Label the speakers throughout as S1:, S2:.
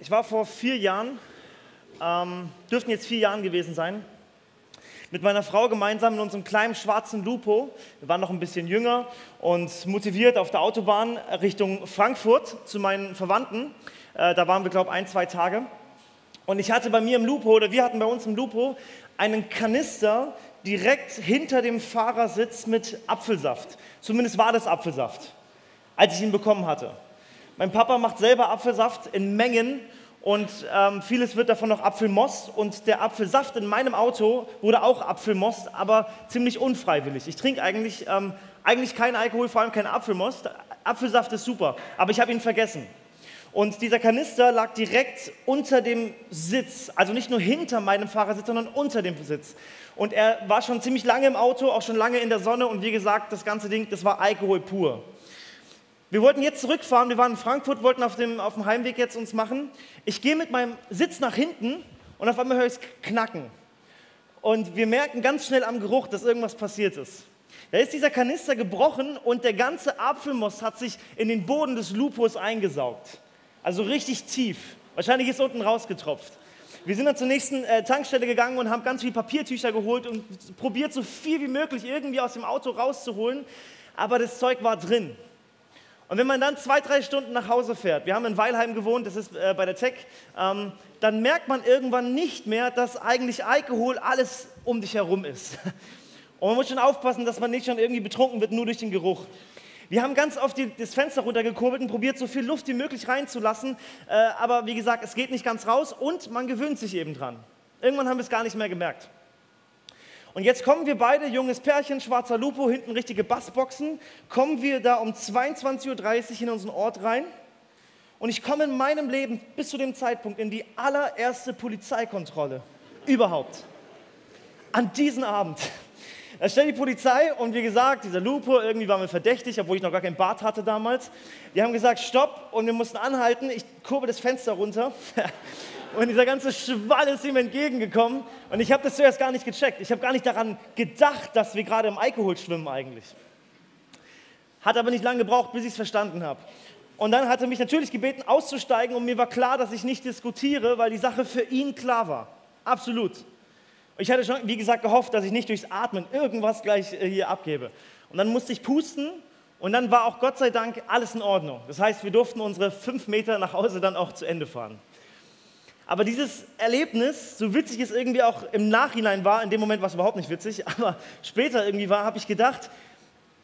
S1: Ich war vor vier Jahren, ähm, dürften jetzt vier Jahren gewesen sein, mit meiner Frau gemeinsam in unserem kleinen schwarzen Lupo. Wir waren noch ein bisschen jünger und motiviert auf der Autobahn Richtung Frankfurt zu meinen Verwandten. Äh, da waren wir, glaube ich, ein, zwei Tage. Und ich hatte bei mir im Lupo, oder wir hatten bei uns im Lupo, einen Kanister direkt hinter dem Fahrersitz mit Apfelsaft. Zumindest war das Apfelsaft, als ich ihn bekommen hatte. Mein Papa macht selber Apfelsaft in Mengen und ähm, vieles wird davon noch Apfelmost. Und der Apfelsaft in meinem Auto wurde auch Apfelmost, aber ziemlich unfreiwillig. Ich trinke eigentlich, ähm, eigentlich keinen Alkohol, vor allem keinen Apfelmost. Apfelsaft ist super, aber ich habe ihn vergessen. Und dieser Kanister lag direkt unter dem Sitz, also nicht nur hinter meinem Fahrersitz, sondern unter dem Sitz. Und er war schon ziemlich lange im Auto, auch schon lange in der Sonne. Und wie gesagt, das ganze Ding, das war Alkohol pur. Wir wollten jetzt zurückfahren, wir waren in Frankfurt, wollten auf dem, auf dem Heimweg jetzt uns machen. Ich gehe mit meinem Sitz nach hinten und auf einmal höre ich es knacken. Und wir merken ganz schnell am Geruch, dass irgendwas passiert ist. Da ist dieser Kanister gebrochen und der ganze Apfelmost hat sich in den Boden des Lupus eingesaugt. Also richtig tief. Wahrscheinlich ist unten rausgetropft. Wir sind dann zur nächsten äh, Tankstelle gegangen und haben ganz viele Papiertücher geholt und probiert, so viel wie möglich irgendwie aus dem Auto rauszuholen. Aber das Zeug war drin. Und wenn man dann zwei, drei Stunden nach Hause fährt, wir haben in Weilheim gewohnt, das ist äh, bei der Tech, ähm, dann merkt man irgendwann nicht mehr, dass eigentlich Alkohol alles um dich herum ist. Und man muss schon aufpassen, dass man nicht schon irgendwie betrunken wird, nur durch den Geruch. Wir haben ganz oft die, das Fenster runtergekurbelt und probiert, so viel Luft wie möglich reinzulassen. Äh, aber wie gesagt, es geht nicht ganz raus und man gewöhnt sich eben dran. Irgendwann haben wir es gar nicht mehr gemerkt. Und jetzt kommen wir beide, junges Pärchen, schwarzer Lupo, hinten richtige Bassboxen, kommen wir da um 22.30 Uhr in unseren Ort rein. Und ich komme in meinem Leben bis zu dem Zeitpunkt in die allererste Polizeikontrolle überhaupt. An diesem Abend. Da stellt die Polizei und wie gesagt, dieser Lupo, irgendwie war mir verdächtig, obwohl ich noch gar keinen Bart hatte damals. Die haben gesagt, stopp und wir mussten anhalten. Ich kurbel das Fenster runter und dieser ganze Schwall ist ihm entgegengekommen und ich habe das zuerst gar nicht gecheckt. Ich habe gar nicht daran gedacht, dass wir gerade im Alkohol schwimmen eigentlich. Hat aber nicht lange gebraucht, bis ich es verstanden habe. Und dann hat er mich natürlich gebeten, auszusteigen und mir war klar, dass ich nicht diskutiere, weil die Sache für ihn klar war. Absolut. Ich hatte schon, wie gesagt, gehofft, dass ich nicht durchs Atmen irgendwas gleich äh, hier abgebe. Und dann musste ich pusten und dann war auch Gott sei Dank alles in Ordnung. Das heißt, wir durften unsere fünf Meter nach Hause dann auch zu Ende fahren. Aber dieses Erlebnis, so witzig es irgendwie auch im Nachhinein war, in dem Moment war es überhaupt nicht witzig, aber später irgendwie war, habe ich gedacht,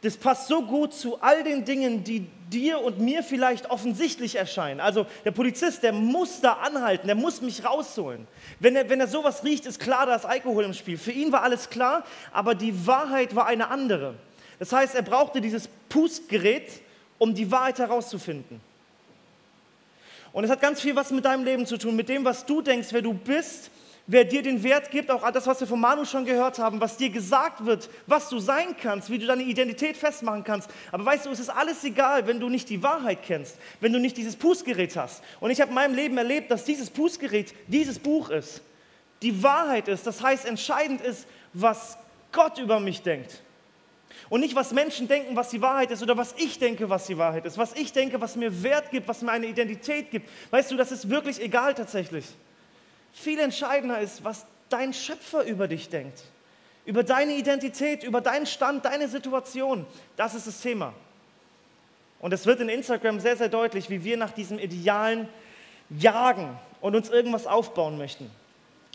S1: das passt so gut zu all den Dingen, die dir und mir vielleicht offensichtlich erscheinen. Also der Polizist, der muss da anhalten, der muss mich rausholen. Wenn er, wenn er sowas riecht, ist klar, da ist Alkohol im Spiel. Für ihn war alles klar, aber die Wahrheit war eine andere. Das heißt, er brauchte dieses Pustgerät, um die Wahrheit herauszufinden. Und es hat ganz viel was mit deinem Leben zu tun, mit dem, was du denkst, wer du bist, wer dir den Wert gibt, auch das, was wir von Manu schon gehört haben, was dir gesagt wird, was du sein kannst, wie du deine Identität festmachen kannst. Aber weißt du, es ist alles egal, wenn du nicht die Wahrheit kennst, wenn du nicht dieses Pustgerät hast. Und ich habe in meinem Leben erlebt, dass dieses Pustgerät dieses Buch ist. Die Wahrheit ist, das heißt, entscheidend ist, was Gott über mich denkt. Und nicht, was Menschen denken, was die Wahrheit ist oder was ich denke, was die Wahrheit ist. Was ich denke, was mir Wert gibt, was mir eine Identität gibt. Weißt du, das ist wirklich egal tatsächlich. Viel entscheidender ist, was dein Schöpfer über dich denkt. Über deine Identität, über deinen Stand, deine Situation. Das ist das Thema. Und es wird in Instagram sehr, sehr deutlich, wie wir nach diesem Idealen jagen und uns irgendwas aufbauen möchten.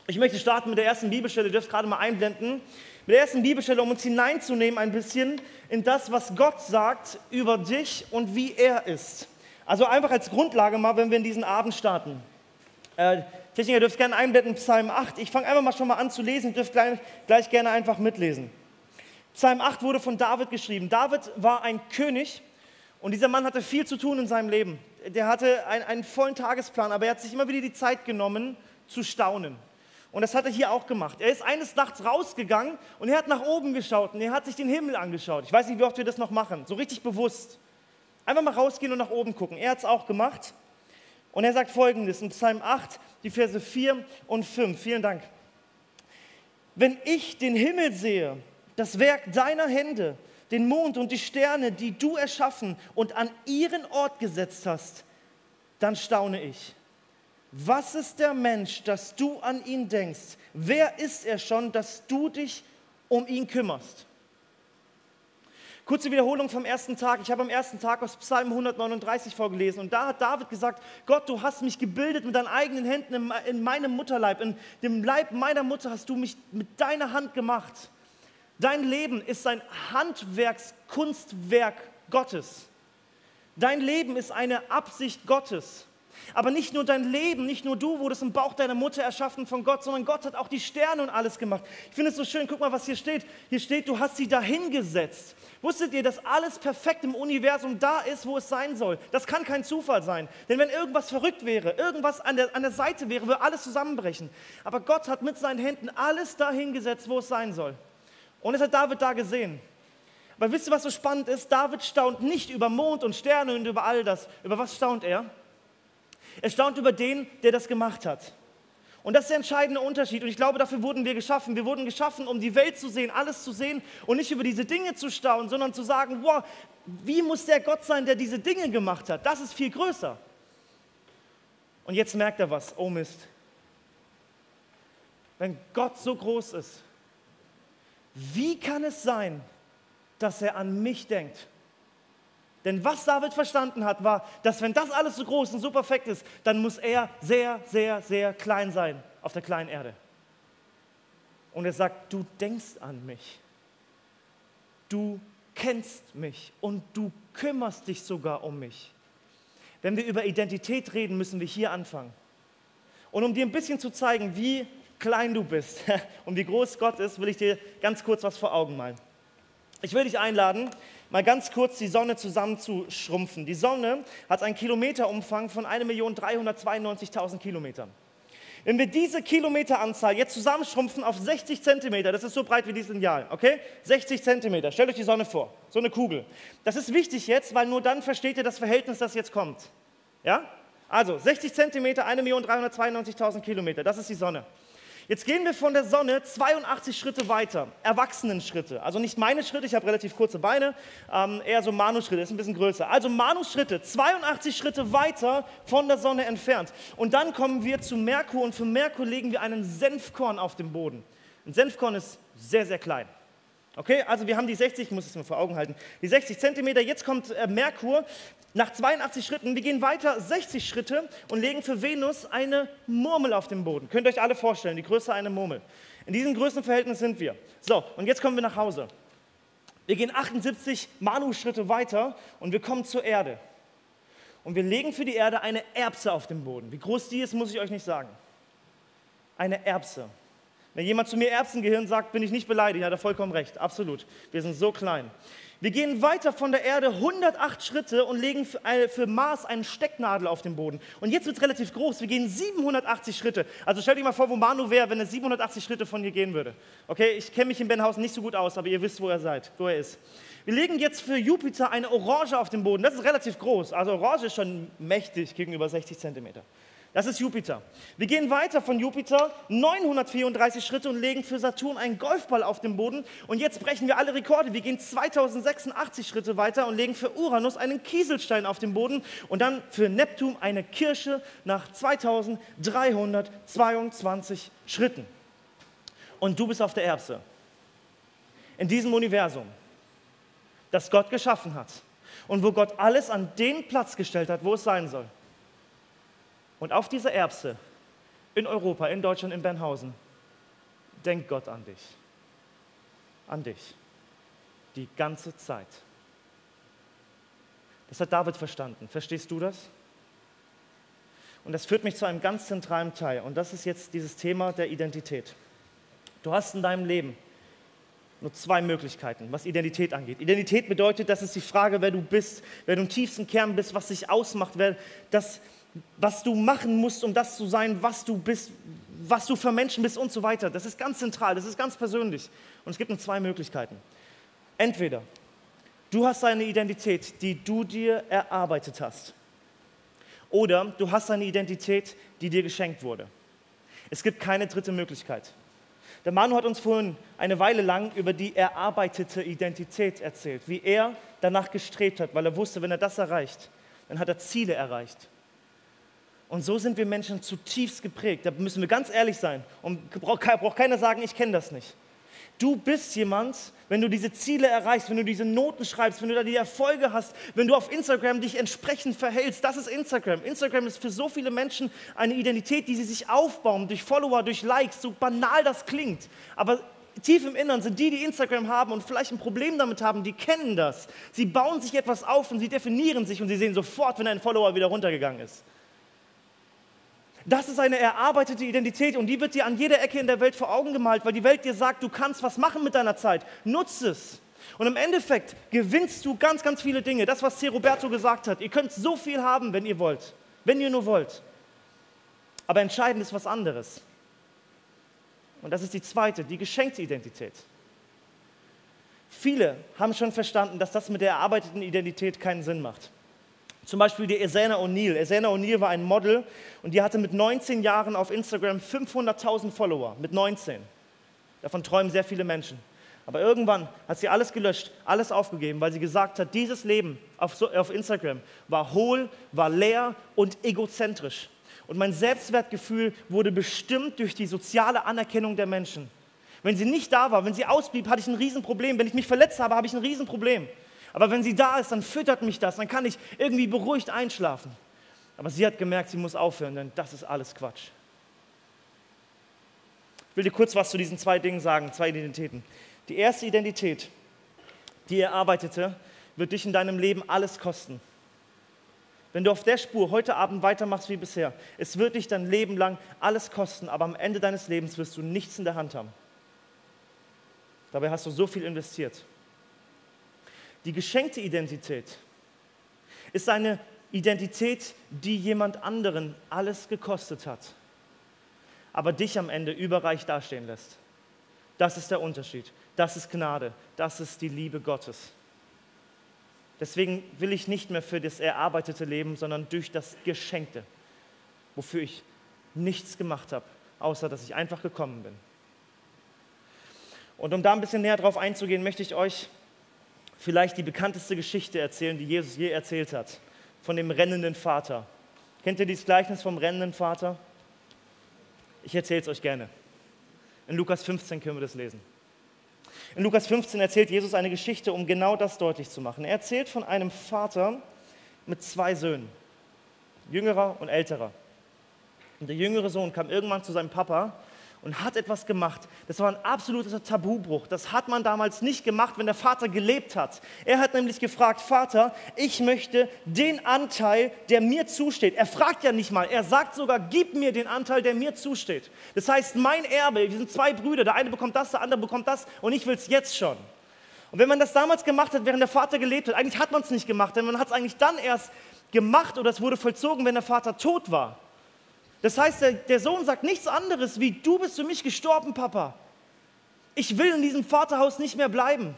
S1: Ich möchte starten mit der ersten Bibelstelle, ihr dürft gerade mal einblenden mit der ersten Bibelstelle, um uns hineinzunehmen ein bisschen in das, was Gott sagt über dich und wie er ist. Also einfach als Grundlage mal, wenn wir in diesen Abend starten. Äh, Techniker, dürft gerne einblenden, Psalm 8. Ich fange einfach mal schon mal an zu lesen, dürft gleich, gleich gerne einfach mitlesen. Psalm 8 wurde von David geschrieben. David war ein König und dieser Mann hatte viel zu tun in seinem Leben. Der hatte einen, einen vollen Tagesplan, aber er hat sich immer wieder die Zeit genommen, zu staunen. Und das hat er hier auch gemacht. Er ist eines Nachts rausgegangen und er hat nach oben geschaut und er hat sich den Himmel angeschaut. Ich weiß nicht, wie oft wir das noch machen, so richtig bewusst. Einfach mal rausgehen und nach oben gucken. Er hat es auch gemacht. Und er sagt folgendes in Psalm 8, die Verse 4 und 5. Vielen Dank. Wenn ich den Himmel sehe, das Werk deiner Hände, den Mond und die Sterne, die du erschaffen und an ihren Ort gesetzt hast, dann staune ich. was ist der Mensch, dass du an ihn denkst? Wer ist er schon, dass du dich um ihn kümmerst? Kurze Wiederholung vom ersten Tag. Ich habe am ersten Tag aus Psalm 139 vorgelesen und da hat David gesagt, Gott, du hast mich gebildet mit deinen eigenen Händen in meinem Mutterleib, in dem Leib meiner Mutter hast du mich mit deiner Hand gemacht. Dein Leben ist ein Handwerkskunstwerk Gottes. Dein Leben ist eine Absicht Gottes. Aber nicht nur dein Leben, nicht nur du wurdest im Bauch deiner Mutter erschaffen von Gott, sondern Gott hat auch die Sterne und alles gemacht. Ich finde es so schön, guck mal, was hier steht. Hier steht, du hast sie dahingesetzt. Wusstet ihr, dass alles perfekt im Universum da ist, wo es sein soll? Das kann kein Zufall sein. Denn wenn irgendwas verrückt wäre, irgendwas an der, an der Seite wäre, würde alles zusammenbrechen. Aber Gott hat mit seinen Händen alles dahingesetzt, wo es sein soll. Und es hat David da gesehen. Aber wisst ihr, was so spannend ist? David staunt nicht über Mond und Sterne und über all das. Über was staunt er? Er staunt über den, der das gemacht hat. Und das ist der entscheidende Unterschied. Und ich glaube, dafür wurden wir geschaffen. Wir wurden geschaffen, um die Welt zu sehen, alles zu sehen und nicht über diese Dinge zu staunen, sondern zu sagen, wow, wie muss der Gott sein, der diese Dinge gemacht hat? Das ist viel größer. Und jetzt merkt er was. Oh Mist. Wenn Gott so groß ist, wie kann es sein, dass er an mich denkt? Denn was David verstanden hat, war, dass wenn das alles so groß und so perfekt ist, dann muss er sehr, sehr, sehr klein sein auf der kleinen Erde. Und er sagt, du denkst an mich. Du kennst mich und du kümmerst dich sogar um mich. Wenn wir über Identität reden, müssen wir hier anfangen. Und um dir ein bisschen zu zeigen, wie klein du bist und wie groß Gott ist, will ich dir ganz kurz was vor Augen malen. Ich will dich einladen, mal ganz kurz die Sonne zusammenzuschrumpfen. Die Sonne hat einen Kilometerumfang von 1.392.000 Kilometern. Wenn wir diese Kilometeranzahl jetzt zusammenschrumpfen auf 60 Zentimeter, das ist so breit wie dieses Lineal, okay? 60 Zentimeter, stellt euch die Sonne vor, so eine Kugel. Das ist wichtig jetzt, weil nur dann versteht ihr das Verhältnis, das jetzt kommt. Ja? Also 60 Zentimeter, 1.392.000 Kilometer, das ist die Sonne. Jetzt gehen wir von der Sonne 82 Schritte weiter, Erwachsenenschritte. Also nicht meine Schritte, ich habe relativ kurze Beine, ähm, eher so Manus-Schritte, ist ein bisschen größer. Also Manus-Schritte, 82 Schritte weiter von der Sonne entfernt. Und dann kommen wir zu Merkur und für Merkur legen wir einen Senfkorn auf den Boden. Ein Senfkorn ist sehr, sehr klein. Okay, also wir haben die 60, ich muss es mir vor Augen halten, die 60 Zentimeter. Jetzt kommt äh, Merkur nach 82 Schritten. Wir gehen weiter 60 Schritte und legen für Venus eine Murmel auf den Boden. Könnt ihr euch alle vorstellen, die Größe einer Murmel. In diesem Größenverhältnis sind wir. So, und jetzt kommen wir nach Hause. Wir gehen 78 Manu-Schritte weiter und wir kommen zur Erde. Und wir legen für die Erde eine Erbse auf den Boden. Wie groß die ist, muss ich euch nicht sagen. Eine Erbse. Wenn jemand zu mir Erbsengehirn sagt, bin ich nicht beleidigt, hat er vollkommen recht. Absolut. Wir sind so klein. Wir gehen weiter von der Erde 108 Schritte und legen für, Mars eine Stecknadel auf den Boden. Und jetzt wird es relativ groß. Wir gehen 780 Schritte. Also stellt euch mal vor, wo Manu wäre, wenn er 780 Schritte von hier gehen würde. Okay, ich kenne mich in Benhausen nicht so gut aus, aber ihr wisst, wo er seid, wo er ist. Wir legen jetzt für Jupiter eine Orange auf den Boden. Das ist relativ groß. Also Orange ist schon mächtig gegenüber 60 Zentimeter. Das ist Jupiter. Wir gehen weiter von Jupiter 934 Schritte und legen für Saturn einen Golfball auf den Boden. Und jetzt brechen wir alle Rekorde. Wir gehen 2086 Schritte weiter und legen für Uranus einen Kieselstein auf den Boden. Und dann für Neptun eine Kirsche nach 2322 Schritten. Und du bist auf der Erbse. In diesem Universum, das Gott geschaffen hat. Und wo Gott alles an den Platz gestellt hat, wo es sein soll. Und auf dieser Erbse in Europa, in Deutschland, in Bernhausen, denkt Gott an dich. An dich. Die ganze Zeit. Das hat David verstanden. Verstehst du das? Und das führt mich zu einem ganz zentralen Teil. Und das ist jetzt dieses Thema der Identität. Du hast in deinem Leben nur zwei Möglichkeiten, was Identität angeht. Identität bedeutet, das ist die Frage, wer du bist, wer du im tiefsten Kern bist, was dich ausmacht, wer das was du machen musst, um das zu sein, was du bist, was du für Menschen bist und so weiter. Das ist ganz zentral, das ist ganz persönlich. Und es gibt nur zwei Möglichkeiten. Entweder du hast eine Identität, die du dir erarbeitet hast, oder du hast eine Identität, die dir geschenkt wurde. Es gibt keine dritte Möglichkeit. Der Manu hat uns vorhin eine Weile lang über die erarbeitete Identität erzählt, wie er danach gestrebt hat, weil er wusste, wenn er das erreicht, dann hat er Ziele erreicht. Und so sind wir Menschen zutiefst geprägt. Da müssen wir ganz ehrlich sein. Und braucht keiner sagen, ich kenne das nicht. Du bist jemand, wenn du diese Ziele erreichst, wenn du diese Noten schreibst, wenn du da die Erfolge hast, wenn du auf Instagram dich entsprechend verhältst. Das ist Instagram. Instagram ist für so viele Menschen eine Identität, die sie sich aufbauen durch Follower, durch Likes, so banal das klingt. Aber tief im Innern sind die, die Instagram haben und vielleicht ein Problem damit haben, die kennen das. Sie bauen sich etwas auf und sie definieren sich und sie sehen sofort, wenn ein Follower wieder runtergegangen ist. Das ist eine erarbeitete Identität und die wird dir an jeder Ecke in der Welt vor Augen gemalt, weil die Welt dir sagt, du kannst was machen mit deiner Zeit. Nutze es. Und im Endeffekt gewinnst du ganz, ganz viele Dinge. Das, was C. Roberto gesagt hat. Ihr könnt so viel haben, wenn ihr wollt. Wenn ihr nur wollt. Aber entscheidend ist was anderes. Und das ist die zweite, die geschenkte Identität. Viele haben schon verstanden, dass das mit der erarbeiteten Identität keinen Sinn macht. Zum Beispiel die Esena O'Neill. Esena O'Neill war ein Model und die hatte mit 19 Jahren auf Instagram 500.000 Follower. Mit 19. Davon träumen sehr viele Menschen. Aber irgendwann hat sie alles gelöscht, alles aufgegeben, weil sie gesagt hat, dieses Leben auf, auf Instagram war hohl, war leer und egozentrisch. Und mein Selbstwertgefühl wurde bestimmt durch die soziale Anerkennung der Menschen. Wenn sie nicht da war, wenn sie ausblieb, hatte ich ein Riesenproblem. Wenn ich mich verletzt habe, habe ich ein Riesenproblem. Aber wenn sie da ist, dann füttert mich das, dann kann ich irgendwie beruhigt einschlafen. Aber sie hat gemerkt, sie muss aufhören, denn das ist alles Quatsch. Ich will dir kurz was zu diesen zwei Dingen sagen, zwei Identitäten. Die erste Identität, die er arbeitete, wird dich in deinem Leben alles kosten. Wenn du auf der Spur heute Abend weitermachst wie bisher, es wird dich dein Leben lang alles kosten, aber am Ende deines Lebens wirst du nichts in der Hand haben. Dabei hast du so viel investiert. Die geschenkte Identität ist eine Identität, die jemand anderen alles gekostet hat, aber dich am Ende überreich dastehen lässt. Das ist der Unterschied. Das ist Gnade. Das ist die Liebe Gottes. Deswegen will ich nicht mehr für das erarbeitete Leben, sondern durch das Geschenkte, wofür ich nichts gemacht habe, außer dass ich einfach gekommen bin. Und um da ein bisschen näher drauf einzugehen, möchte ich euch vielleicht die bekannteste Geschichte erzählen, die Jesus je erzählt hat, von dem rennenden Vater. Kennt ihr dieses Gleichnis vom rennenden Vater? Ich erzähle es euch gerne. In Lukas 15 können wir das lesen. In Lukas 15 erzählt Jesus eine Geschichte, um genau das deutlich zu machen. Er erzählt von einem Vater mit zwei Söhnen, jüngerer und älterer. Und der jüngere Sohn kam irgendwann zu seinem Papa und hat etwas gemacht. Das war ein absoluter Tabubruch. Das hat man damals nicht gemacht, wenn der Vater gelebt hat. Er hat nämlich gefragt, Vater, ich möchte den Anteil, der mir zusteht. Er fragt ja nicht mal, er sagt sogar, gib mir den Anteil, der mir zusteht. Das heißt, mein Erbe, wir sind zwei Brüder, der eine bekommt das, der andere bekommt das und ich will es jetzt schon. Und wenn man das damals gemacht hat, während der Vater gelebt hat, eigentlich hat man es nicht gemacht, denn man hat es eigentlich dann erst gemacht oder es wurde vollzogen, wenn der Vater tot war. Das heißt, der, der Sohn sagt nichts anderes wie, du bist für mich gestorben, Papa. Ich will in diesem Vaterhaus nicht mehr bleiben.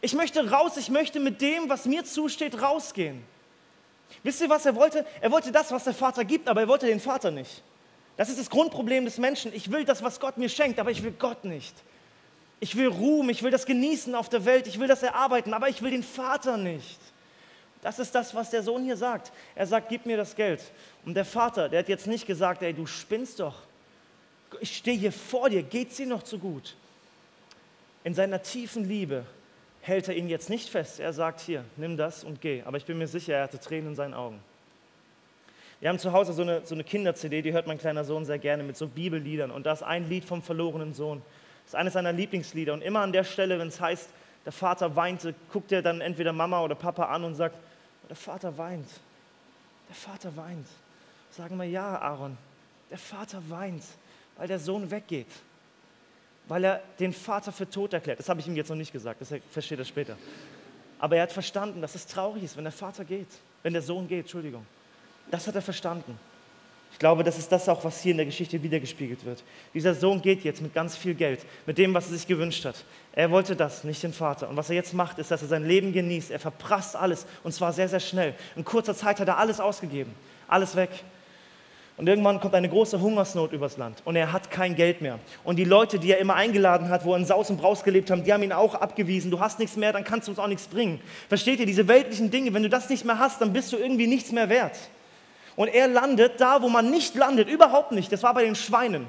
S1: Ich möchte raus, ich möchte mit dem, was mir zusteht, rausgehen. Wisst ihr, was er wollte? Er wollte das, was der Vater gibt, aber er wollte den Vater nicht. Das ist das Grundproblem des Menschen. Ich will das, was Gott mir schenkt, aber ich will Gott nicht. Ich will Ruhm, ich will das genießen auf der Welt, ich will das erarbeiten, aber ich will den Vater nicht. Das ist das, was der Sohn hier sagt. Er sagt, gib mir das Geld. Und der Vater, der hat jetzt nicht gesagt, ey, du spinnst doch. Ich stehe hier vor dir, geht's dir noch zu gut? In seiner tiefen Liebe hält er ihn jetzt nicht fest. Er sagt, hier, nimm das und geh. Aber ich bin mir sicher, er hatte Tränen in seinen Augen. Wir haben zu Hause so eine, so eine Kinder-CD, die hört mein kleiner Sohn sehr gerne mit so Bibelliedern. Und da ist ein Lied vom verlorenen Sohn. Das ist eines seiner Lieblingslieder. Und immer an der Stelle, wenn es heißt, der Vater weinte, guckt er dann entweder Mama oder Papa an und sagt, der Vater weint. Der Vater weint. Sagen wir ja, Aaron. Der Vater weint, weil der Sohn weggeht. Weil er den Vater für tot erklärt. Das habe ich ihm jetzt noch nicht gesagt, das versteht er später. Aber er hat verstanden, dass es traurig ist, wenn der Vater geht, wenn der Sohn geht, Entschuldigung. Das hat er verstanden. Ich glaube, das ist das auch, was hier in der Geschichte wiedergespiegelt wird. Dieser Sohn geht jetzt mit ganz viel Geld, mit dem, was er sich gewünscht hat. Er wollte das, nicht den Vater. Und was er jetzt macht, ist, dass er sein Leben genießt. Er verprasst alles und zwar sehr, sehr schnell. In kurzer Zeit hat er alles ausgegeben, alles weg. Und irgendwann kommt eine große Hungersnot übers Land und er hat kein Geld mehr. Und die Leute, die er immer eingeladen hat, wo er in Saus und Braus gelebt haben, die haben ihn auch abgewiesen. Du hast nichts mehr, dann kannst du uns auch nichts bringen. Versteht ihr, diese weltlichen Dinge, wenn du das nicht mehr hast, dann bist du irgendwie nichts mehr wert. Und er landet da, wo man nicht landet, überhaupt nicht. Das war bei den Schweinen.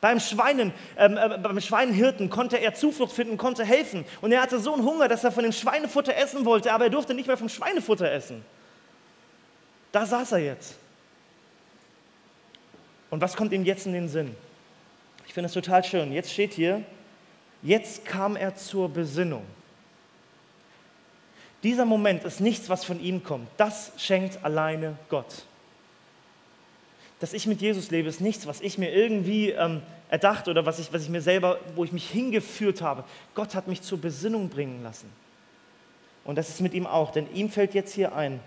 S1: Beim, Schweinen, ähm, äh, beim Schweinenhirten konnte er Zuflucht finden, konnte helfen. Und er hatte so einen Hunger, dass er von dem Schweinefutter essen wollte, aber er durfte nicht mehr vom Schweinefutter essen. Da saß er jetzt. Und was kommt ihm jetzt in den Sinn? Ich finde es total schön. Jetzt steht hier, jetzt kam er zur Besinnung. Dieser Moment ist nichts, was von ihm kommt. Das schenkt alleine Gott. Dass ich mit Jesus lebe, ist nichts, was ich mir irgendwie ähm, erdacht oder was ich, was ich mir selber, wo ich mich hingeführt habe. Gott hat mich zur Besinnung bringen lassen. Und das ist mit ihm auch, denn ihm fällt jetzt hier ein,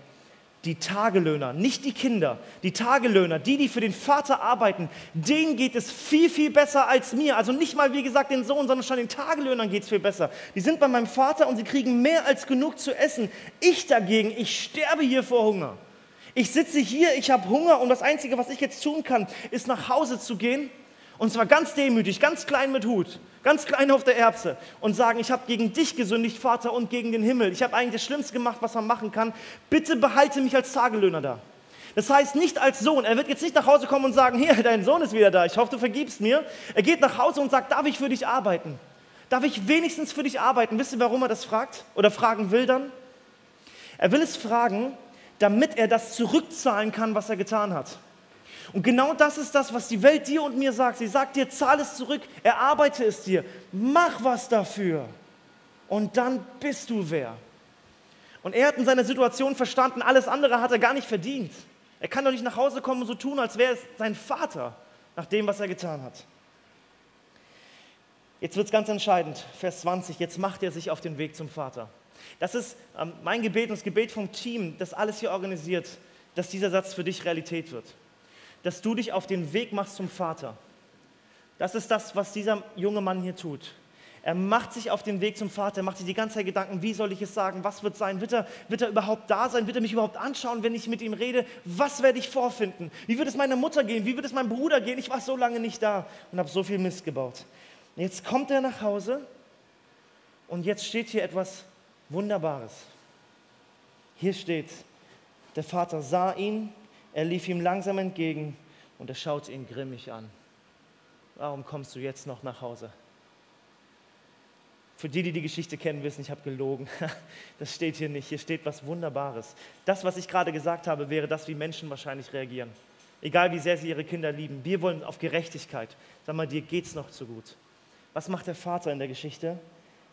S1: die Tagelöhner, nicht die Kinder, die Tagelöhner, die, die für den Vater arbeiten, denen geht es viel, viel besser als mir. Also nicht mal, wie gesagt, den Sohn, sondern schon den Tagelöhnern geht es viel besser. Die sind bei meinem Vater und sie kriegen mehr als genug zu essen. Ich dagegen, ich sterbe hier vor Hunger. Ich sitze hier, ich habe Hunger und das Einzige, was ich jetzt tun kann, ist nach Hause zu gehen und zwar ganz demütig, ganz klein mit Hut, ganz klein auf der Erbse und sagen, ich habe gegen dich gesündigt, Vater, und gegen den Himmel. Ich habe eigentlich das Schlimmste gemacht, was man machen kann. Bitte behalte mich als Tagelöhner da. Das heißt nicht als Sohn. Er wird jetzt nicht nach Hause kommen und sagen, hier, dein Sohn ist wieder da. Ich hoffe, du vergibst mir. Er geht nach Hause und sagt, darf ich für dich arbeiten? Darf ich wenigstens für dich arbeiten? Wisst ihr, warum er das fragt oder fragen will dann? Er will es fragen, damit er das zurückzahlen kann, was er getan hat. Und genau das ist das, was die Welt dir und mir sagt. Sie sagt dir, zahl es zurück, erarbeite es dir, mach was dafür. Und dann bist du wer. Und er hat in seiner Situation verstanden, alles andere hat er gar nicht verdient. Er kann doch nicht nach Hause kommen und so tun, als wäre es sein Vater, nach dem, was er getan hat. Jetzt wird es ganz entscheidend, Vers 20, jetzt macht er sich auf den Weg zum Vater. Das ist ähm, mein Gebet und das Gebet vom Team, das alles hier organisiert, dass dieser Satz für dich Realität wird dass du dich auf den Weg machst zum Vater. Das ist das, was dieser junge Mann hier tut. Er macht sich auf den Weg zum Vater, er macht sich die ganze Zeit Gedanken, wie soll ich es sagen, was wird sein, wird er, wird er überhaupt da sein, wird er mich überhaupt anschauen, wenn ich mit ihm rede, was werde ich vorfinden, wie wird es meiner Mutter gehen, wie wird es meinem Bruder gehen, ich war so lange nicht da und habe so viel Mist gebaut. jetzt kommt er nach Hause und jetzt steht hier etwas Wunderbares. Hier steht, der Vater sah ihn er lief ihm langsam entgegen und er schaute ihn grimmig an. Warum kommst du jetzt noch nach Hause? Für die, die die Geschichte kennen, wissen, ich habe gelogen. Das steht hier nicht. Hier steht was Wunderbares. Das, was ich gerade gesagt habe, wäre das, wie Menschen wahrscheinlich reagieren. Egal, wie sehr sie ihre Kinder lieben. Wir wollen auf Gerechtigkeit. Sag mal, dir geht's noch zu gut. Was macht der Vater in der Geschichte?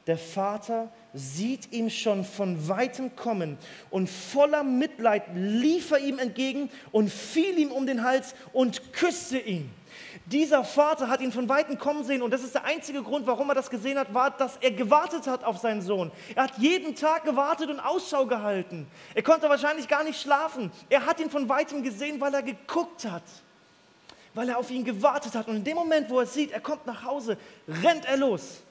S1: Der Vater sieht ihn schon von weitem kommen und voller Mitleid lief er ihm entgegen und fiel ihm um den Hals und küsste ihn. Dieser Vater hat ihn von weitem kommen sehen und das ist der einzige Grund, warum er das gesehen hat, war, dass er gewartet hat auf seinen Sohn. Er hat jeden Tag gewartet und Ausschau gehalten. Er konnte wahrscheinlich gar nicht schlafen. Er hat ihn von weitem gesehen, weil er geguckt hat, weil er auf ihn gewartet hat. Und in dem Moment, wo er sieht, er kommt nach Hause, rennt er los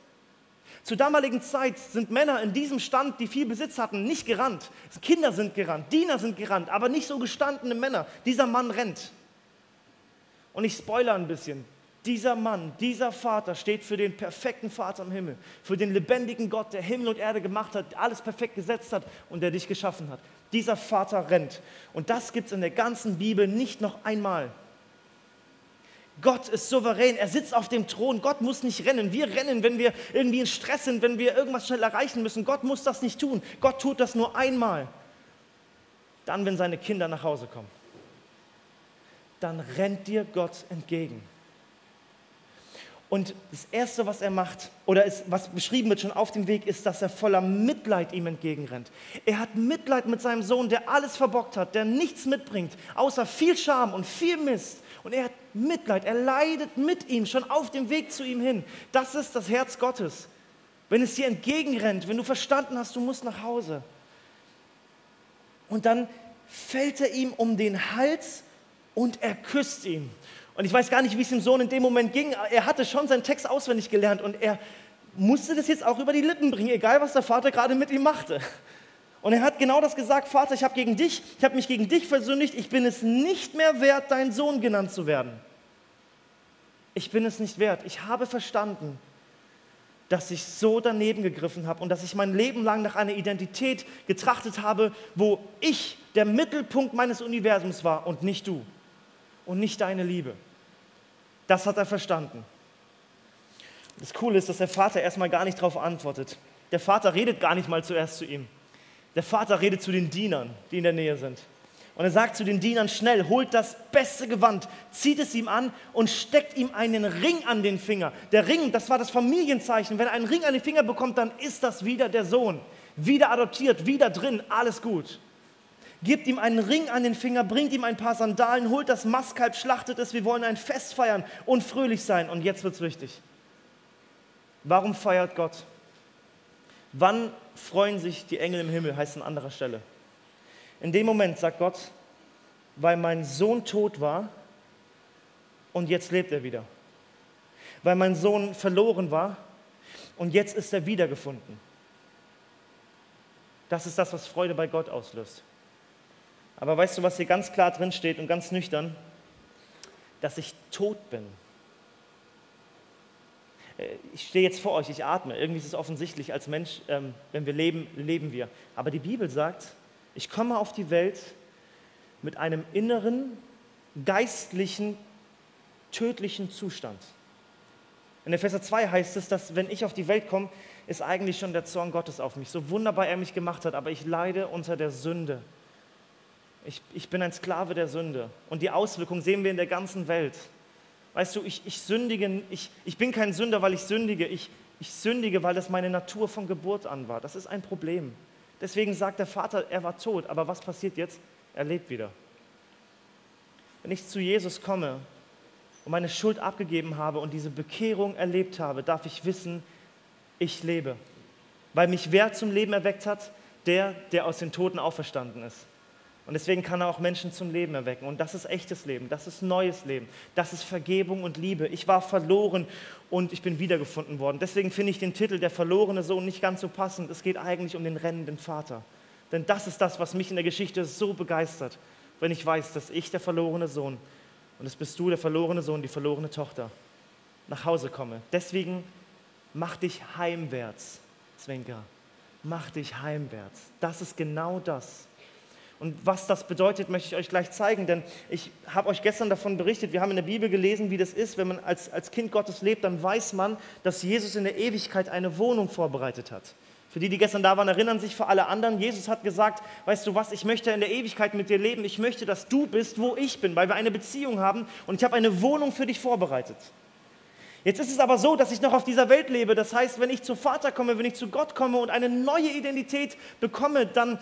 S1: zur damaligen Zeit sind Männer in diesem Stand, die viel Besitz hatten, nicht gerannt. Kinder sind gerannt, Diener sind gerannt, aber nicht so gestandene Männer. Dieser Mann rennt. Und ich spoilere ein bisschen. Dieser Mann, dieser Vater steht für den perfekten Vater im Himmel, für den lebendigen Gott, der Himmel und Erde gemacht hat, alles perfekt gesetzt hat und der dich geschaffen hat. Dieser Vater rennt. Und das gibt es in der ganzen Bibel nicht noch einmal. Gott ist souverän, er sitzt auf dem Thron. Gott muss nicht rennen. Wir rennen, wenn wir irgendwie in Stress sind, wenn wir irgendwas schnell erreichen müssen. Gott muss das nicht tun. Gott tut das nur einmal. Dann, wenn seine Kinder nach Hause kommen. Dann rennt dir Gott entgegen. Und das Erste, was er macht, oder ist, was beschrieben wird schon auf dem Weg, ist, dass er voller Mitleid ihm entgegenrennt. Er hat Mitleid mit seinem Sohn, der alles verbockt hat, der nichts mitbringt, außer viel Scham und viel Mist. Und er hat Mitleid, er leidet mit ihm, schon auf dem Weg zu ihm hin. Das ist das Herz Gottes. Wenn es dir entgegenrennt, wenn du verstanden hast, du musst nach Hause. Und dann fällt er ihm um den Hals und er küsst ihn. Und ich weiß gar nicht, wie es dem Sohn in dem Moment ging. Er hatte schon seinen Text auswendig gelernt und er musste das jetzt auch über die Lippen bringen, egal was der Vater gerade mit ihm machte. Und er hat genau das gesagt, Vater, ich habe gegen dich, ich habe mich gegen dich versündigt, ich bin es nicht mehr wert, dein Sohn genannt zu werden. Ich bin es nicht wert. Ich habe verstanden, dass ich so daneben gegriffen habe und dass ich mein Leben lang nach einer Identität getrachtet habe, wo ich der Mittelpunkt meines Universums war und nicht du und nicht deine Liebe. Das hat er verstanden. Das Coole ist, dass der Vater erstmal gar nicht darauf antwortet. Der Vater redet gar nicht mal zuerst zu ihm. Der Vater redet zu den Dienern, die in der Nähe sind. Und er sagt zu den Dienern schnell, holt das beste Gewand, zieht es ihm an und steckt ihm einen Ring an den Finger. Der Ring, das war das Familienzeichen. Wenn er einen Ring an den Finger bekommt, dann ist das wieder der Sohn. Wieder adoptiert, wieder drin, alles gut. Gebt ihm einen Ring an den Finger, bringt ihm ein paar Sandalen, holt das Mastkalb, schlachtet es. Wir wollen ein Fest feiern und fröhlich sein. Und jetzt wird es wichtig. Warum feiert Gott? Wann freuen sich die Engel im Himmel, heißt an anderer Stelle. In dem Moment sagt Gott, weil mein Sohn tot war und jetzt lebt er wieder. Weil mein Sohn verloren war und jetzt ist er wiedergefunden. Das ist das, was Freude bei Gott auslöst. Aber weißt du, was hier ganz klar drin steht und ganz nüchtern? Dass ich tot bin. Äh, ich stehe jetzt vor euch, ich atme. Irgendwie ist es offensichtlich, als Mensch, ähm, wenn wir leben, leben wir. Aber die Bibel sagt, ich komme auf die Welt mit einem inneren, geistlichen, tödlichen Zustand. In Epheser 2 heißt es, dass wenn ich auf die Welt komme, ist eigentlich schon der Zorn Gottes auf mich. So wunderbar er mich gemacht hat, aber ich leide unter der Sünde. Ich, ich bin ein Sklave der Sünde. Und die Auswirkungen sehen wir in der ganzen Welt. Weißt du, ich, ich sündige, ich, ich bin kein Sünder, weil ich sündige. Ich, ich sündige, weil das meine Natur von Geburt an war. Das ist ein Problem. Deswegen sagt der Vater, er war tot. Aber was passiert jetzt? Er lebt wieder. Wenn ich zu Jesus komme und meine Schuld abgegeben habe und diese Bekehrung erlebt habe, darf ich wissen, ich lebe. Weil mich wer zum Leben erweckt hat? Der, der aus den Toten auferstanden ist. Und deswegen kann er auch Menschen zum Leben erwecken. Und das ist echtes Leben, das ist neues Leben, das ist Vergebung und Liebe. Ich war verloren und ich bin wiedergefunden worden. Deswegen finde ich den Titel Der verlorene Sohn nicht ganz so passend. Es geht eigentlich um den rennenden Vater. Denn das ist das, was mich in der Geschichte so begeistert, wenn ich weiß, dass ich der verlorene Sohn und es bist du, der verlorene Sohn, die verlorene Tochter, nach Hause komme. Deswegen mach dich heimwärts, Zwinker. Mach dich heimwärts. Das ist genau das. Und was das bedeutet, möchte ich euch gleich zeigen, denn ich habe euch gestern davon berichtet, wir haben in der Bibel gelesen, wie das ist, wenn man als, als Kind Gottes lebt, dann weiß man, dass Jesus in der Ewigkeit eine Wohnung vorbereitet hat. Für die, die gestern da waren, erinnern sich für alle anderen, Jesus hat gesagt, weißt du was, ich möchte in der Ewigkeit mit dir leben, ich möchte, dass du bist, wo ich bin, weil wir eine Beziehung haben und ich habe eine Wohnung für dich vorbereitet. Jetzt ist es aber so, dass ich noch auf dieser Welt lebe. Das heißt, wenn ich zum Vater komme, wenn ich zu Gott komme und eine neue Identität bekomme, dann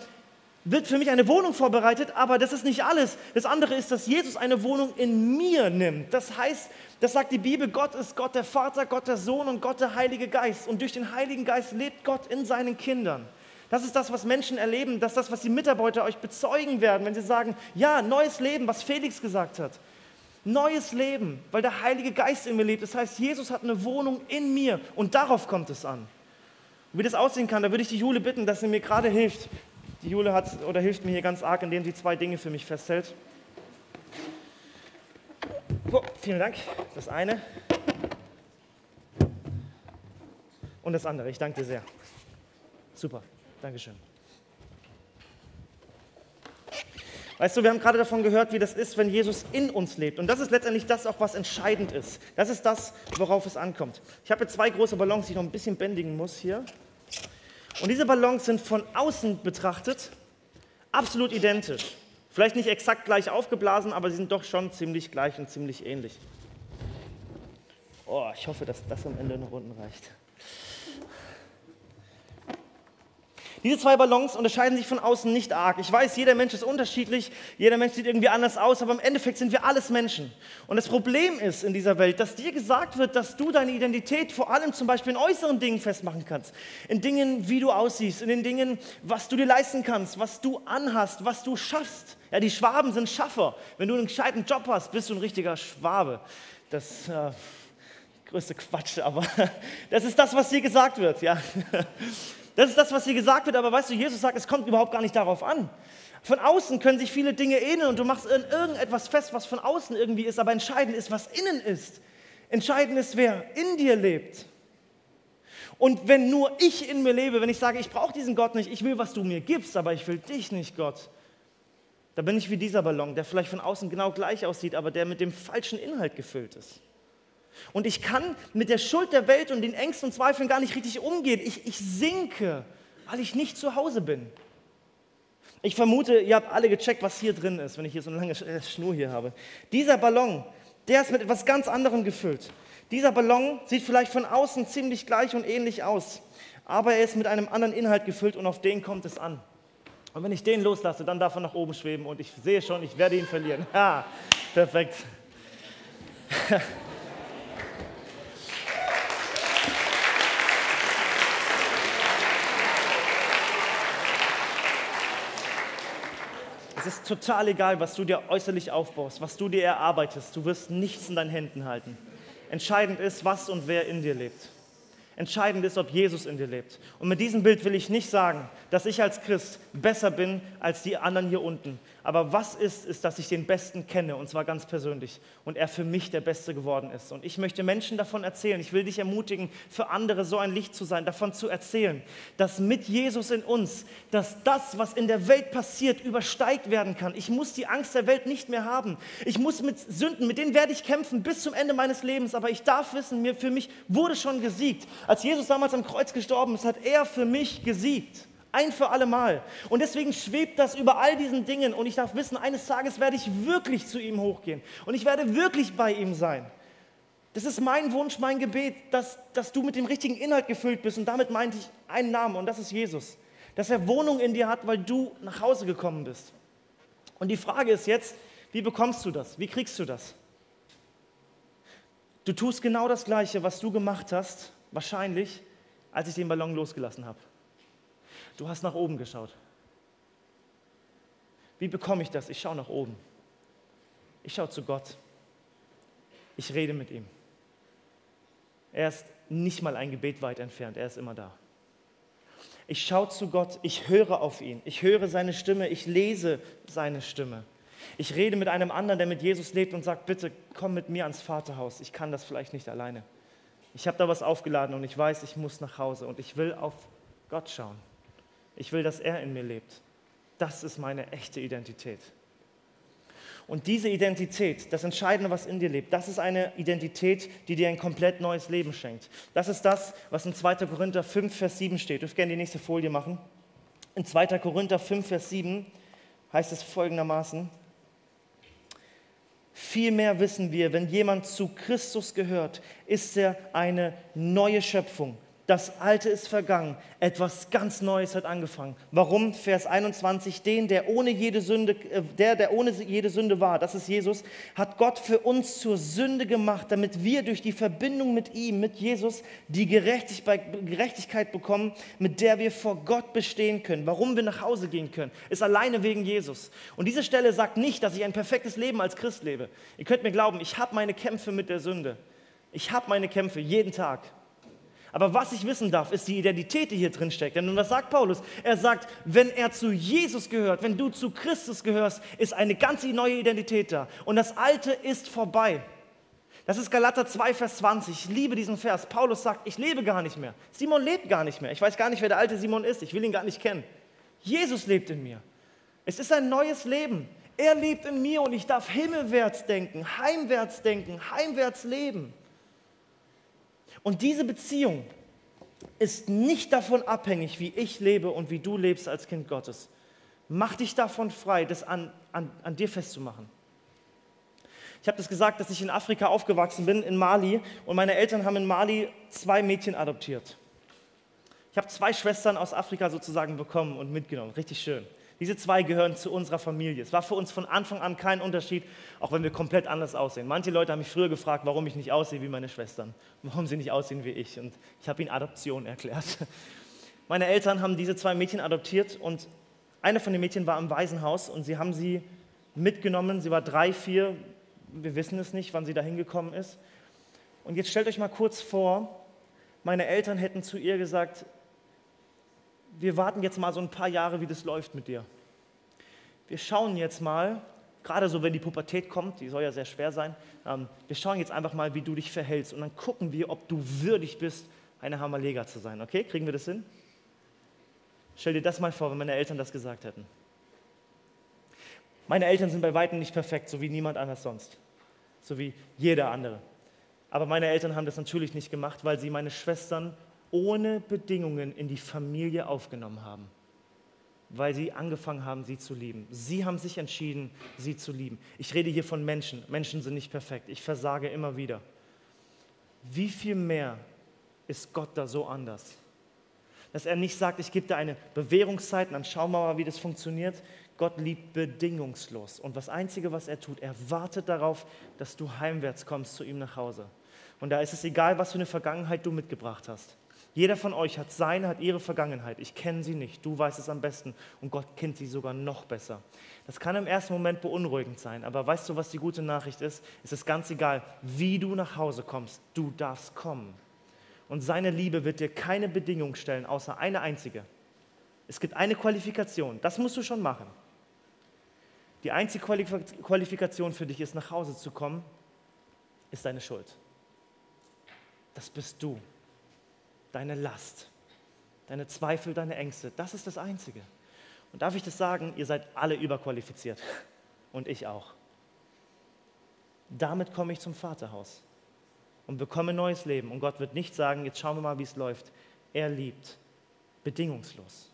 S1: wird für mich eine Wohnung vorbereitet, aber das ist nicht alles. Das andere ist, dass Jesus eine Wohnung in mir nimmt. Das heißt, das sagt die Bibel, Gott ist Gott der Vater, Gott der Sohn und Gott der Heilige Geist. Und durch den Heiligen Geist lebt Gott in seinen Kindern. Das ist das, was Menschen erleben, das ist das, was die Mitarbeiter euch bezeugen werden, wenn sie sagen, ja, neues Leben, was Felix gesagt hat. Neues Leben, weil der Heilige Geist in mir lebt. Das heißt, Jesus hat eine Wohnung in mir und darauf kommt es an. Wie das aussehen kann, da würde ich die Jule bitten, dass sie mir gerade hilft. Die Jule hat oder hilft mir hier ganz arg, indem sie zwei Dinge für mich festhält. Oh, vielen Dank. Das eine. Und das andere. Ich danke dir sehr. Super. Dankeschön. Weißt du, wir haben gerade davon gehört, wie das ist, wenn Jesus in uns lebt. Und das ist letztendlich das auch, was entscheidend ist. Das ist das, worauf es ankommt. Ich habe jetzt zwei große Ballons, die ich noch ein bisschen bändigen muss hier. Und diese Ballons sind von außen betrachtet absolut identisch. Vielleicht nicht exakt gleich aufgeblasen, aber sie sind doch schon ziemlich gleich und ziemlich ähnlich. Oh, ich hoffe, dass das am Ende noch unten reicht. Diese zwei Ballons unterscheiden sich von außen nicht arg. Ich weiß, jeder Mensch ist unterschiedlich, jeder Mensch sieht irgendwie anders aus, aber im Endeffekt sind wir alles Menschen. Und das Problem ist in dieser Welt, dass dir gesagt wird, dass du deine Identität vor allem zum Beispiel in äußeren Dingen festmachen kannst. In Dingen, wie du aussiehst, in den Dingen, was du dir leisten kannst, was du anhast, was du schaffst. Ja, die Schwaben sind Schaffer. Wenn du einen gescheiten Job hast, bist du ein richtiger Schwabe. Das äh, größte Quatsch, aber das ist das, was dir gesagt wird. Ja. Das ist das, was hier gesagt wird, aber weißt du, Jesus sagt, es kommt überhaupt gar nicht darauf an. Von außen können sich viele Dinge ähneln und du machst in irgendetwas fest, was von außen irgendwie ist, aber entscheidend ist, was innen ist. Entscheidend ist, wer in dir lebt. Und wenn nur ich in mir lebe, wenn ich sage, ich brauche diesen Gott nicht, ich will, was du mir gibst, aber ich will dich nicht, Gott, Da bin ich wie dieser Ballon, der vielleicht von außen genau gleich aussieht, aber der mit dem falschen Inhalt gefüllt ist. Und ich kann mit der Schuld der Welt und den Ängsten und Zweifeln gar nicht richtig umgehen. Ich, ich sinke, weil ich nicht zu Hause bin. Ich vermute, ihr habt alle gecheckt, was hier drin ist, wenn ich hier so eine lange äh, Schnur hier habe. Dieser Ballon, der ist mit etwas ganz anderem gefüllt. Dieser Ballon sieht vielleicht von außen ziemlich gleich und ähnlich aus, aber er ist mit einem anderen Inhalt gefüllt und auf den kommt es an. Und wenn ich den loslasse, dann darf er nach oben schweben und ich sehe schon, ich werde ihn verlieren. Ha, perfekt. Es ist total egal, was du dir äußerlich aufbaust, was du dir erarbeitest. Du wirst nichts in deinen Händen halten. Entscheidend ist, was und wer in dir lebt. Entscheidend ist, ob Jesus in dir lebt. Und mit diesem Bild will ich nicht sagen, dass ich als Christ besser bin als die anderen hier unten. Aber was ist, ist, dass ich den Besten kenne, und zwar ganz persönlich. Und er für mich der Beste geworden ist. Und ich möchte Menschen davon erzählen. Ich will dich ermutigen, für andere so ein Licht zu sein, davon zu erzählen, dass mit Jesus in uns, dass das, was in der Welt passiert, übersteigt werden kann. Ich muss die Angst der Welt nicht mehr haben. Ich muss mit Sünden, mit denen werde ich kämpfen bis zum Ende meines Lebens. Aber ich darf wissen, mir, für mich wurde schon gesiegt. Als Jesus damals am Kreuz gestorben ist, hat er für mich gesiegt. Ein für alle Mal. Und deswegen schwebt das über all diesen Dingen. Und ich darf wissen, eines Tages werde ich wirklich zu ihm hochgehen. Und ich werde wirklich bei ihm sein. Das ist mein Wunsch, mein Gebet, dass, dass du mit dem richtigen Inhalt gefüllt bist. Und damit meinte ich einen Namen, und das ist Jesus. Dass er Wohnung in dir hat, weil du nach Hause gekommen bist. Und die Frage ist jetzt, wie bekommst du das? Wie kriegst du das? Du tust genau das Gleiche, was du gemacht hast, wahrscheinlich, als ich den Ballon losgelassen habe. Du hast nach oben geschaut. Wie bekomme ich das? Ich schaue nach oben. Ich schaue zu Gott. Ich rede mit ihm. Er ist nicht mal ein Gebet weit entfernt, er ist immer da. Ich schaue zu Gott, ich höre auf ihn, ich höre seine Stimme, ich lese seine Stimme. Ich rede mit einem anderen, der mit Jesus lebt und sagt, bitte komm mit mir ans Vaterhaus, ich kann das vielleicht nicht alleine. Ich habe da was aufgeladen und ich weiß, ich muss nach Hause und ich will auf Gott schauen. Ich will, dass er in mir lebt. Das ist meine echte Identität. Und diese Identität, das Entscheidende, was in dir lebt, das ist eine Identität, die dir ein komplett neues Leben schenkt. Das ist das, was in 2. Korinther 5, Vers 7 steht. Du gerne die nächste Folie machen. In 2. Korinther 5, Vers 7 heißt es folgendermaßen, Vielmehr wissen wir, wenn jemand zu Christus gehört, ist er eine neue Schöpfung. Das Alte ist vergangen, etwas ganz Neues hat angefangen. Warum? Vers 21, den, der ohne jede Sünde, äh, der, der ohne jede Sünde war, das ist Jesus, hat Gott für uns zur Sünde gemacht, damit wir durch die Verbindung mit ihm, mit Jesus, die Gerechtigkeit bekommen, mit der wir vor Gott bestehen können. Warum wir nach Hause gehen können, ist alleine wegen Jesus. Und diese Stelle sagt nicht, dass ich ein perfektes Leben als Christ lebe. Ihr könnt mir glauben, ich habe meine Kämpfe mit der Sünde. Ich habe meine Kämpfe jeden Tag. Aber was ich wissen darf, ist die Identität, die hier drin steckt. Denn was sagt Paulus? Er sagt, wenn er zu Jesus gehört, wenn du zu Christus gehörst, ist eine ganz neue Identität da. Und das Alte ist vorbei. Das ist Galater 2, Vers 20. Ich liebe diesen Vers. Paulus sagt, ich lebe gar nicht mehr. Simon lebt gar nicht mehr. Ich weiß gar nicht, wer der alte Simon ist. Ich will ihn gar nicht kennen. Jesus lebt in mir. Es ist ein neues Leben. Er lebt in mir und ich darf himmelwärts denken, heimwärts denken, heimwärts leben. Und diese Beziehung ist nicht davon abhängig, wie ich lebe und wie du lebst als Kind Gottes. Mach dich davon frei, das an, an, an dir festzumachen. Ich habe das gesagt, dass ich in Afrika aufgewachsen bin, in Mali, und meine Eltern haben in Mali zwei Mädchen adoptiert. Ich habe zwei Schwestern aus Afrika sozusagen bekommen und mitgenommen. Richtig schön. Diese zwei gehören zu unserer Familie. Es war für uns von Anfang an kein Unterschied, auch wenn wir komplett anders aussehen. Manche Leute haben mich früher gefragt, warum ich nicht aussehe wie meine Schwestern, warum sie nicht aussehen wie ich. Und ich habe ihnen Adoption erklärt. Meine Eltern haben diese zwei Mädchen adoptiert und eine von den Mädchen war im Waisenhaus und sie haben sie mitgenommen. Sie war drei, vier, wir wissen es nicht, wann sie da hingekommen ist. Und jetzt stellt euch mal kurz vor, meine Eltern hätten zu ihr gesagt, wir warten jetzt mal so ein paar Jahre, wie das läuft mit dir. Wir schauen jetzt mal, gerade so, wenn die Pubertät kommt, die soll ja sehr schwer sein, ähm, wir schauen jetzt einfach mal, wie du dich verhältst und dann gucken wir, ob du würdig bist, eine Hamalega zu sein. Okay, kriegen wir das hin? Stell dir das mal vor, wenn meine Eltern das gesagt hätten. Meine Eltern sind bei weitem nicht perfekt, so wie niemand anders sonst, so wie jeder andere. Aber meine Eltern haben das natürlich nicht gemacht, weil sie meine Schwestern ohne Bedingungen in die Familie aufgenommen haben, weil sie angefangen haben, sie zu lieben. Sie haben sich entschieden, sie zu lieben. Ich rede hier von Menschen. Menschen sind nicht perfekt. Ich versage immer wieder. Wie viel mehr ist Gott da so anders? Dass er nicht sagt, ich gebe dir eine Bewährungszeit und dann schauen wir mal, wie das funktioniert. Gott liebt bedingungslos. Und das Einzige, was er tut, er wartet darauf, dass du heimwärts kommst zu ihm nach Hause. Und da ist es egal, was für eine Vergangenheit du mitgebracht hast. Jeder von euch hat seine, hat ihre Vergangenheit. Ich kenne sie nicht. Du weißt es am besten. Und Gott kennt sie sogar noch besser. Das kann im ersten Moment beunruhigend sein. Aber weißt du, was die gute Nachricht ist? Es ist ganz egal, wie du nach Hause kommst. Du darfst kommen. Und seine Liebe wird dir keine Bedingung stellen, außer eine einzige. Es gibt eine Qualifikation. Das musst du schon machen. Die einzige Qualifikation für dich ist, nach Hause zu kommen, ist deine Schuld. Das bist du. Deine Last, deine Zweifel, deine Ängste. Das ist das Einzige. Und darf ich das sagen, ihr seid alle überqualifiziert. Und ich auch. Damit komme ich zum Vaterhaus und bekomme neues Leben. Und Gott wird nicht sagen, jetzt schauen wir mal, wie es läuft. Er liebt bedingungslos.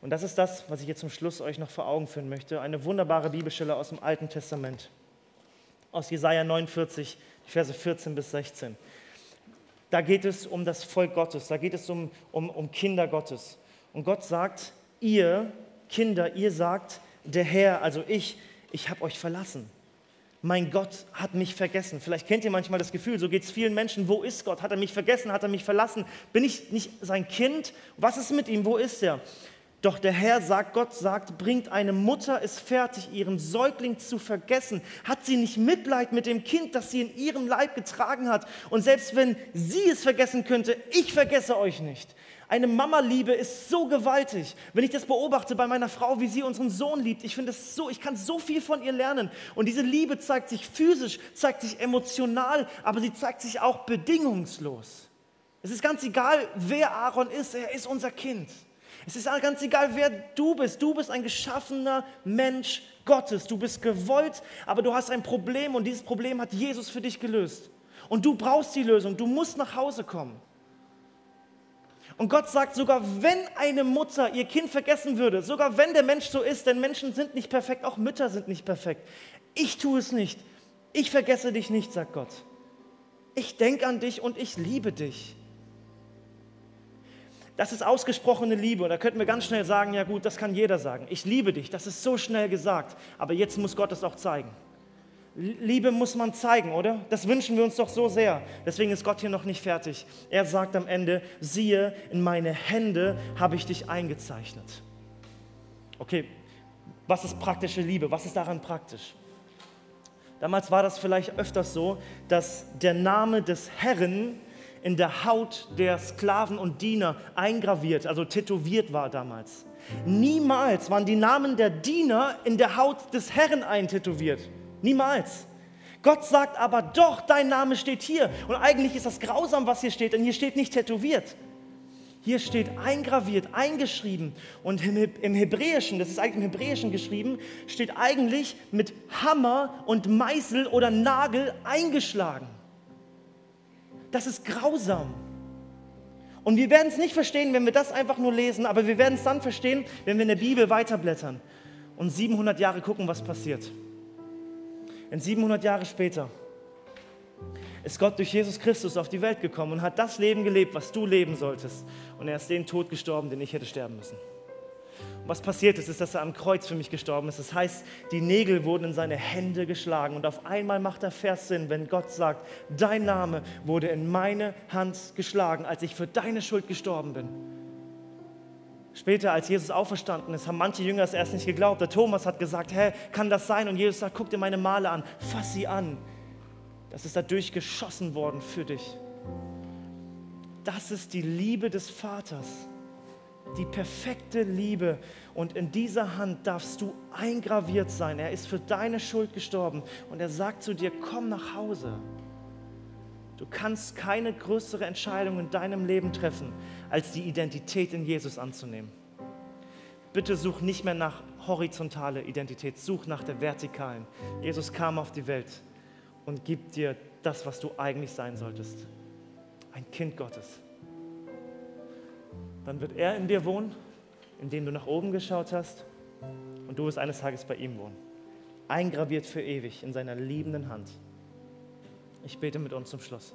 S1: Und das ist das, was ich jetzt zum Schluss euch noch vor Augen führen möchte. Eine wunderbare Bibelstelle aus dem Alten Testament, aus Jesaja 49, Verse 14 bis 16. Da geht es um das Volk Gottes, da geht es um, um, um Kinder Gottes. Und Gott sagt, ihr Kinder, ihr sagt, der Herr, also ich, ich habe euch verlassen. Mein Gott hat mich vergessen. Vielleicht kennt ihr manchmal das Gefühl, so geht es vielen Menschen. Wo ist Gott? Hat er mich vergessen? Hat er mich verlassen? Bin ich nicht sein Kind? Was ist mit ihm? Wo ist er? Doch der Herr sagt, Gott sagt, bringt eine Mutter es fertig, ihren Säugling zu vergessen. Hat sie nicht Mitleid mit dem Kind, das sie in ihrem Leib getragen hat? Und selbst wenn sie es vergessen könnte, ich vergesse euch nicht. Eine Mama-Liebe ist so gewaltig. Wenn ich das beobachte bei meiner Frau, wie sie unseren Sohn liebt, ich finde es so, ich kann so viel von ihr lernen. Und diese Liebe zeigt sich physisch, zeigt sich emotional, aber sie zeigt sich auch bedingungslos. Es ist ganz egal, wer Aaron ist, er ist unser Kind. Es ist ganz egal, wer du bist. Du bist ein geschaffener Mensch Gottes. Du bist gewollt, aber du hast ein Problem und dieses Problem hat Jesus für dich gelöst. Und du brauchst die Lösung. Du musst nach Hause kommen. Und Gott sagt, sogar wenn eine Mutter ihr Kind vergessen würde, sogar wenn der Mensch so ist, denn Menschen sind nicht perfekt, auch Mütter sind nicht perfekt. Ich tue es nicht. Ich vergesse dich nicht, sagt Gott. Ich denke an dich und ich liebe dich. Das ist ausgesprochene Liebe. Und da könnten wir ganz schnell sagen, ja gut, das kann jeder sagen. Ich liebe dich. Das ist so schnell gesagt. Aber jetzt muss Gott es auch zeigen. Liebe muss man zeigen, oder? Das wünschen wir uns doch so sehr. Deswegen ist Gott hier noch nicht fertig. Er sagt am Ende, siehe, in meine Hände habe ich dich eingezeichnet. Okay, was ist praktische Liebe? Was ist daran praktisch? Damals war das vielleicht öfters so, dass der Name des Herrn in der Haut der Sklaven und Diener eingraviert, also tätowiert war damals. Niemals waren die Namen der Diener in der Haut des Herrn eintätowiert. Niemals. Gott sagt aber doch, dein Name steht hier. Und eigentlich ist das grausam, was hier steht, denn hier steht nicht tätowiert. Hier steht eingraviert, eingeschrieben. Und im Hebräischen, das ist eigentlich im Hebräischen geschrieben, steht eigentlich mit Hammer und Meißel oder Nagel eingeschlagen. Das ist grausam. Und wir werden es nicht verstehen, wenn wir das einfach nur lesen, aber wir werden es dann verstehen, wenn wir in der Bibel weiterblättern und 700 Jahre gucken, was passiert. Denn 700 Jahre später ist Gott durch Jesus Christus auf die Welt gekommen und hat das Leben gelebt, was du leben solltest. Und er ist den Tod gestorben, den ich hätte sterben müssen was passiert ist, ist, dass er am Kreuz für mich gestorben ist. Das heißt, die Nägel wurden in seine Hände geschlagen. Und auf einmal macht der Vers Sinn, wenn Gott sagt, dein Name wurde in meine Hand geschlagen, als ich für deine Schuld gestorben bin. Später, als Jesus auferstanden ist, haben manche Jünger es erst nicht geglaubt. Der Thomas hat gesagt, hä, kann das sein? Und Jesus sagt, guck dir meine Male an, fass sie an. Das ist dadurch geschossen worden für dich. Das ist die Liebe des Vaters die perfekte Liebe. Und in dieser Hand darfst du eingraviert sein. Er ist für deine Schuld gestorben und er sagt zu dir, komm nach Hause. Du kannst keine größere Entscheidung in deinem Leben treffen, als die Identität in Jesus anzunehmen. bitte such nicht mehr nach horizontaler Identität, such nach der vertikalen. Jesus kam auf die Welt und gibt dir das, was du eigentlich sein solltest. Ein Kind Gottes. Dann wird er in dir wohnen, indem du nach oben geschaut hast und du wirst eines Tages bei ihm wohnen. Eingraviert für ewig in seiner liebenden Hand. Ich bete mit uns zum Schluss.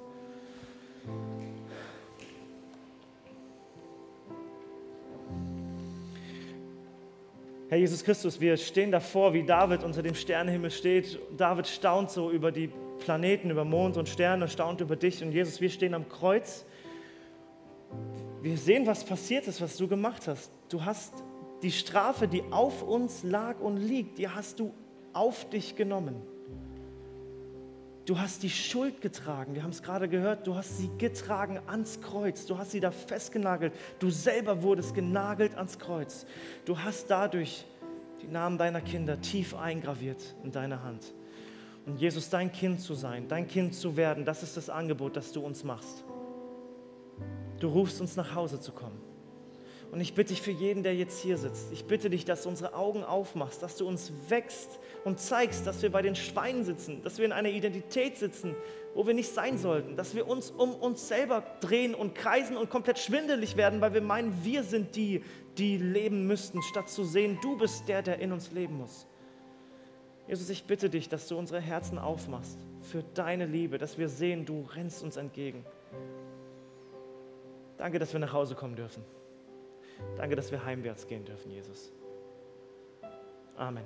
S1: Herr Jesus Christus, wir stehen davor, wie David unter dem Sternenhimmel steht. David staunt so über die Planeten, über Mond und Sterne, staunt über dich. Und Jesus, wir stehen am Kreuz. Wir sehen, was passiert ist, was du gemacht hast. Du hast die Strafe, die auf uns lag und liegt, die hast du auf dich genommen. Du hast die Schuld getragen, wir haben es gerade gehört, du hast sie getragen ans Kreuz, du hast sie da festgenagelt, du selber wurdest genagelt ans Kreuz. Du hast dadurch die Namen deiner Kinder tief eingraviert in deine Hand. Und Jesus, dein Kind zu sein, dein Kind zu werden, das ist das Angebot, das du uns machst. Du rufst uns nach Hause zu kommen. Und ich bitte dich für jeden, der jetzt hier sitzt, ich bitte dich, dass du unsere Augen aufmachst, dass du uns wächst und zeigst, dass wir bei den Schweinen sitzen, dass wir in einer Identität sitzen, wo wir nicht sein sollten, dass wir uns um uns selber drehen und kreisen und komplett schwindelig werden, weil wir meinen, wir sind die, die leben müssten, statt zu sehen, du bist der, der in uns leben muss. Jesus, ich bitte dich, dass du unsere Herzen aufmachst für deine Liebe, dass wir sehen, du rennst uns entgegen. Danke, dass wir nach Hause kommen dürfen. Danke, dass wir heimwärts gehen dürfen, Jesus. Amen.